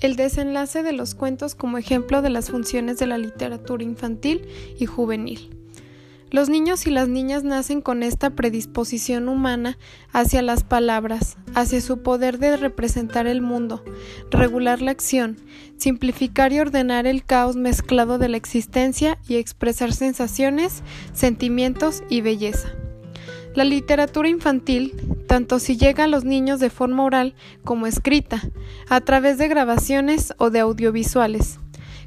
el desenlace de los cuentos como ejemplo de las funciones de la literatura infantil y juvenil. Los niños y las niñas nacen con esta predisposición humana hacia las palabras, hacia su poder de representar el mundo, regular la acción, simplificar y ordenar el caos mezclado de la existencia y expresar sensaciones, sentimientos y belleza. La literatura infantil, tanto si llega a los niños de forma oral como escrita, a través de grabaciones o de audiovisuales,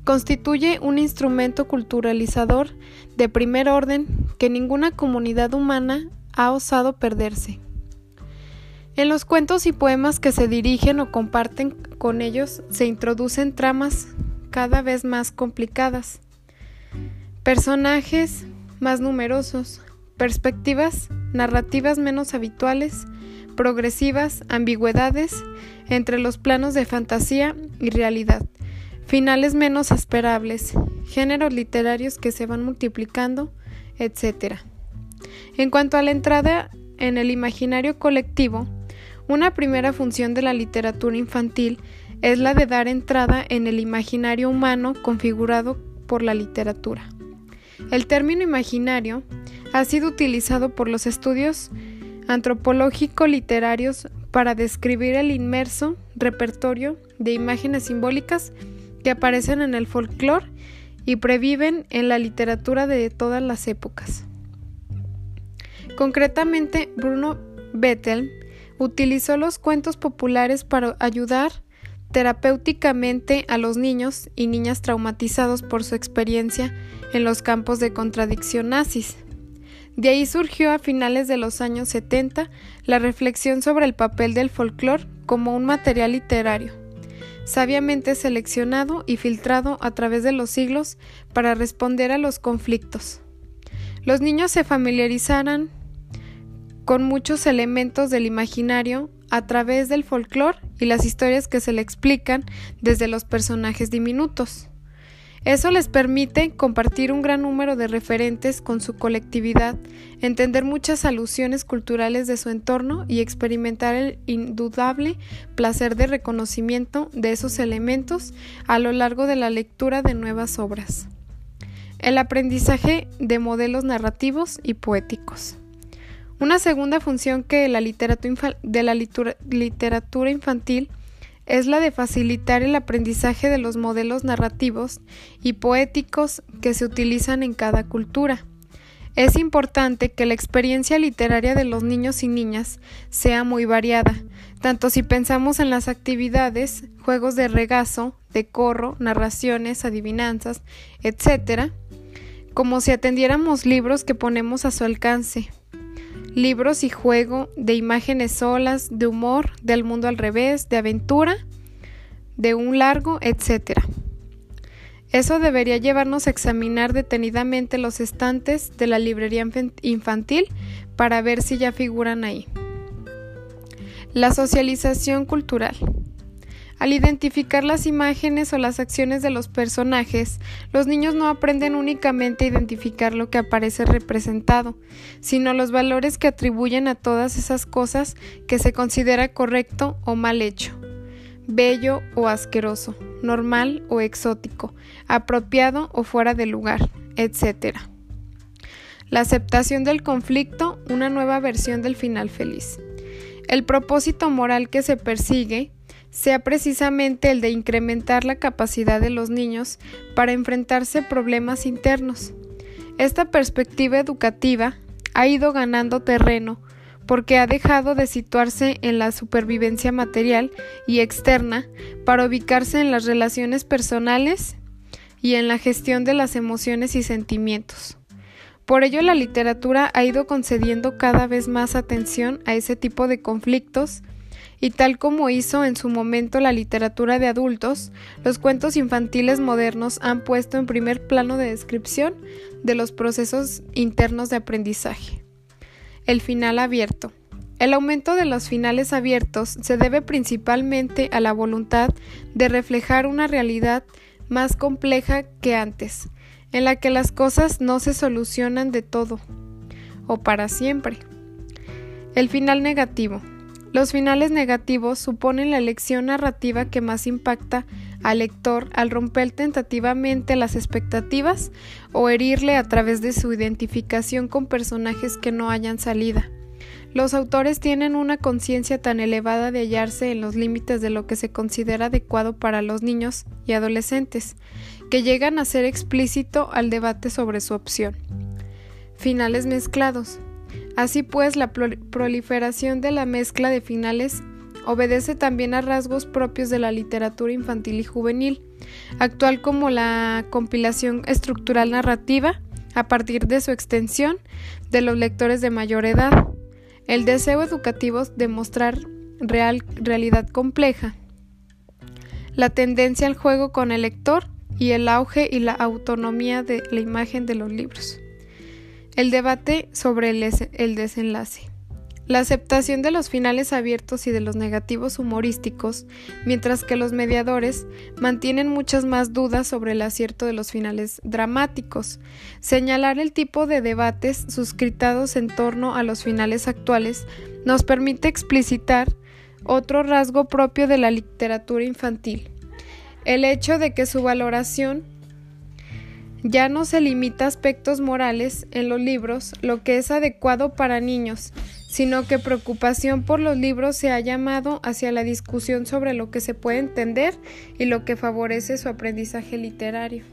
constituye un instrumento culturalizador de primer orden que ninguna comunidad humana ha osado perderse. En los cuentos y poemas que se dirigen o comparten con ellos se introducen tramas cada vez más complicadas, personajes más numerosos, perspectivas narrativas menos habituales, progresivas, ambigüedades entre los planos de fantasía y realidad finales menos esperables, géneros literarios que se van multiplicando, etc. En cuanto a la entrada en el imaginario colectivo, una primera función de la literatura infantil es la de dar entrada en el imaginario humano configurado por la literatura. El término imaginario ha sido utilizado por los estudios antropológico-literarios para describir el inmerso repertorio de imágenes simbólicas que aparecen en el folclore y previven en la literatura de todas las épocas. Concretamente, Bruno Bettel utilizó los cuentos populares para ayudar terapéuticamente a los niños y niñas traumatizados por su experiencia en los campos de contradicción nazis. De ahí surgió a finales de los años 70 la reflexión sobre el papel del folclore como un material literario sabiamente seleccionado y filtrado a través de los siglos para responder a los conflictos. Los niños se familiarizarán con muchos elementos del imaginario a través del folclore y las historias que se le explican desde los personajes diminutos. Eso les permite compartir un gran número de referentes con su colectividad, entender muchas alusiones culturales de su entorno y experimentar el indudable placer de reconocimiento de esos elementos a lo largo de la lectura de nuevas obras. El aprendizaje de modelos narrativos y poéticos. Una segunda función que la de la literatura infantil es la de facilitar el aprendizaje de los modelos narrativos y poéticos que se utilizan en cada cultura. Es importante que la experiencia literaria de los niños y niñas sea muy variada, tanto si pensamos en las actividades, juegos de regazo, de corro, narraciones, adivinanzas, etc., como si atendiéramos libros que ponemos a su alcance, libros y juego de imágenes solas, de humor, del mundo al revés, de aventura, de un largo, etc. Eso debería llevarnos a examinar detenidamente los estantes de la librería infantil para ver si ya figuran ahí. La socialización cultural. Al identificar las imágenes o las acciones de los personajes, los niños no aprenden únicamente a identificar lo que aparece representado, sino los valores que atribuyen a todas esas cosas que se considera correcto o mal hecho, bello o asqueroso, normal o exótico, apropiado o fuera de lugar, etc. La aceptación del conflicto, una nueva versión del final feliz. El propósito moral que se persigue sea precisamente el de incrementar la capacidad de los niños para enfrentarse a problemas internos. Esta perspectiva educativa ha ido ganando terreno porque ha dejado de situarse en la supervivencia material y externa para ubicarse en las relaciones personales y en la gestión de las emociones y sentimientos. Por ello la literatura ha ido concediendo cada vez más atención a ese tipo de conflictos y tal como hizo en su momento la literatura de adultos, los cuentos infantiles modernos han puesto en primer plano de descripción de los procesos internos de aprendizaje. El final abierto. El aumento de los finales abiertos se debe principalmente a la voluntad de reflejar una realidad más compleja que antes, en la que las cosas no se solucionan de todo o para siempre. El final negativo. Los finales negativos suponen la elección narrativa que más impacta al lector al romper tentativamente las expectativas o herirle a través de su identificación con personajes que no hayan salida. Los autores tienen una conciencia tan elevada de hallarse en los límites de lo que se considera adecuado para los niños y adolescentes, que llegan a ser explícito al debate sobre su opción. Finales mezclados. Así pues, la proliferación de la mezcla de finales obedece también a rasgos propios de la literatura infantil y juvenil, actual como la compilación estructural narrativa, a partir de su extensión, de los lectores de mayor edad, el deseo educativo de mostrar real, realidad compleja, la tendencia al juego con el lector y el auge y la autonomía de la imagen de los libros. El debate sobre el, desenlace. La aceptación de los finales abiertos y de los negativos humorísticos, mientras que los mediadores mantienen muchas más dudas sobre el acierto de los finales dramáticos. Señalar el tipo de debates suscritados en torno a los finales actuales nos permite explicitar otro rasgo propio de la literatura infantil, el hecho de que su valoración ya no se limita a aspectos morales en los libros, lo que es adecuado para niños, sino que preocupación por los libros se ha llamado hacia la discusión sobre lo que se puede entender y lo que favorece su aprendizaje literario.